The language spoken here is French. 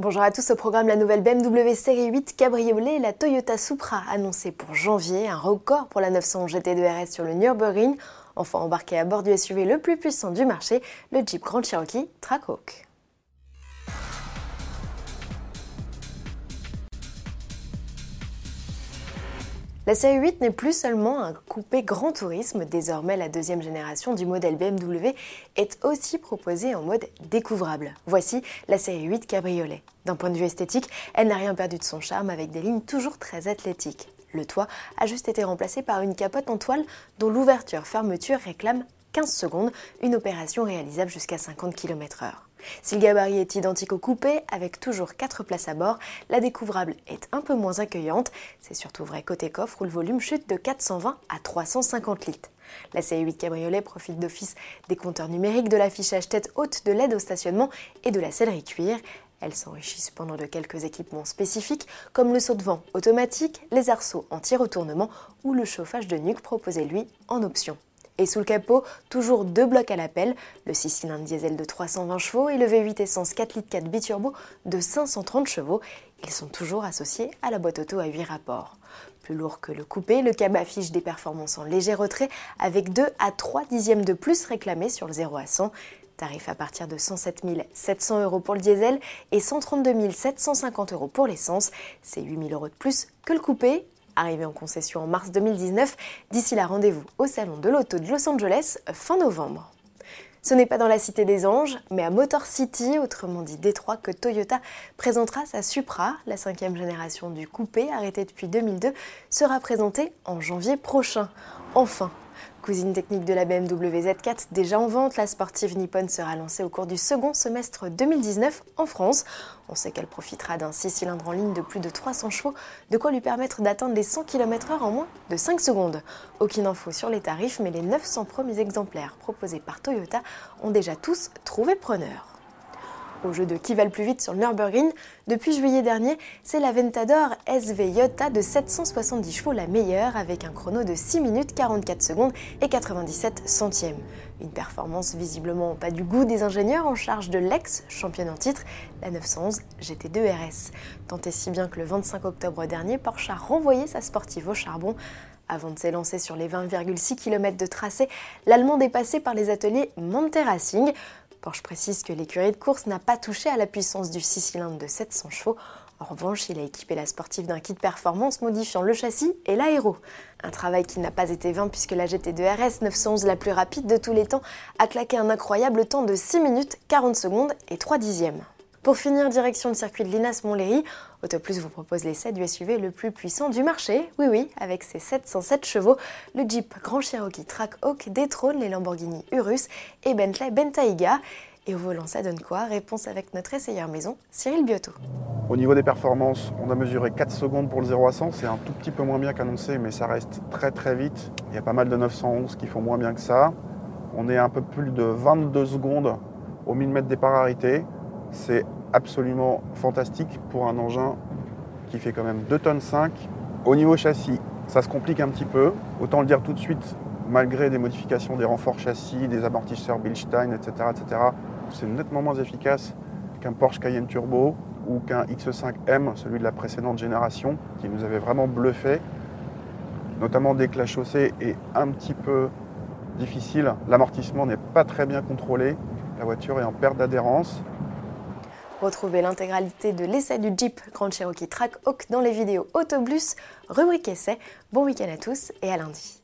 Bonjour à tous, au programme la nouvelle BMW série 8 Cabriolet et la Toyota Supra annoncée pour janvier, un record pour la 911 GT2 RS sur le Nürburgring. Enfin embarqué à bord du SUV le plus puissant du marché, le Jeep Grand Cherokee Trackhawk. La série 8 n'est plus seulement un coupé grand tourisme, désormais la deuxième génération du modèle BMW est aussi proposée en mode découvrable. Voici la série 8 Cabriolet. D'un point de vue esthétique, elle n'a rien perdu de son charme avec des lignes toujours très athlétiques. Le toit a juste été remplacé par une capote en toile dont l'ouverture-fermeture réclame 15 secondes, une opération réalisable jusqu'à 50 km/h. Si le gabarit est identique au coupé, avec toujours 4 places à bord, la découvrable est un peu moins accueillante. C'est surtout vrai côté coffre où le volume chute de 420 à 350 litres. La CI8 Cabriolet profite d'office des compteurs numériques, de l'affichage tête haute, de l'aide au stationnement et de la sellerie cuir. Elle s'enrichit cependant de quelques équipements spécifiques comme le saut de vent automatique, les arceaux anti-retournement ou le chauffage de nuque proposé lui en option. Et sous le capot, toujours deux blocs à l'appel, le 6 cylindres diesel de 320 chevaux et le V8 essence 4 litres 4 biturbo de 530 chevaux. Ils sont toujours associés à la boîte auto à 8 rapports. Plus lourd que le coupé, le cab affiche des performances en léger retrait avec 2 à 3 dixièmes de plus réclamés sur le 0 à 100. Tarif à partir de 107 700 euros pour le diesel et 132 750 euros pour l'essence. C'est 8 000 euros de plus que le coupé Arrivé en concession en mars 2019. D'ici là, rendez-vous au Salon de l'Auto de Los Angeles fin novembre. Ce n'est pas dans la Cité des Anges, mais à Motor City, autrement dit Détroit, que Toyota présentera sa Supra. La cinquième génération du coupé, arrêtée depuis 2002, sera présentée en janvier prochain. Enfin, Cousine technique de la BMW Z4 déjà en vente, la sportive Nippon sera lancée au cours du second semestre 2019 en France. On sait qu'elle profitera d'un 6 cylindres en ligne de plus de 300 chevaux, de quoi lui permettre d'atteindre les 100 km/h en moins de 5 secondes. Aucune info sur les tarifs, mais les 900 premiers exemplaires proposés par Toyota ont déjà tous trouvé preneur au jeu de qui va le plus vite sur le Nürburgring, depuis juillet dernier, c'est la Ventador SV de 770 chevaux la meilleure avec un chrono de 6 minutes 44 secondes et 97 centièmes. Une performance visiblement pas du goût des ingénieurs en charge de l'ex-championne en titre, la 911 GT2 RS. Tant et si bien que le 25 octobre dernier, Porsche a renvoyé sa sportive au charbon avant de s'élancer sur les 20,6 km de tracé, l'Allemand est passé par les ateliers Monte Racing. Porsche précise que l'écurie de course n'a pas touché à la puissance du 6 cylindres de 700 chevaux. En revanche, il a équipé la sportive d'un kit performance modifiant le châssis et l'aéro. Un travail qui n'a pas été vain puisque la GT2 RS 911, la plus rapide de tous les temps, a claqué un incroyable temps de 6 minutes 40 secondes et 3 dixièmes. Pour finir, direction le circuit de Linas Montlhéry, Autoplus vous propose l'essai du SUV le plus puissant du marché. Oui, oui, avec ses 707 chevaux, le Jeep Grand Cherokee Trackhawk détrône les Lamborghini Urus et Bentley Bentayga. Et au volant, ça donne quoi? Réponse avec notre essayeur maison, Cyril Biotto. Au niveau des performances, on a mesuré 4 secondes pour le 0 à 100. C'est un tout petit peu moins bien qu'annoncé, mais ça reste très très vite. Il y a pas mal de 911 qui font moins bien que ça. On est un peu plus de 22 secondes au 1000 mètres départ arrêté. C'est absolument fantastique pour un engin qui fait quand même 2 tonnes 5. Au niveau châssis, ça se complique un petit peu. Autant le dire tout de suite, malgré des modifications des renforts châssis, des amortisseurs Bilstein, etc., etc., c'est nettement moins efficace qu'un Porsche Cayenne Turbo ou qu'un X5M, celui de la précédente génération, qui nous avait vraiment bluffé. Notamment dès que la chaussée est un petit peu difficile, l'amortissement n'est pas très bien contrôlé, la voiture est en perte d'adhérence. Retrouvez l'intégralité de l'essai du Jeep Grand Cherokee Track Hawk dans les vidéos Autoblus, rubrique essai. Bon week-end à tous et à lundi.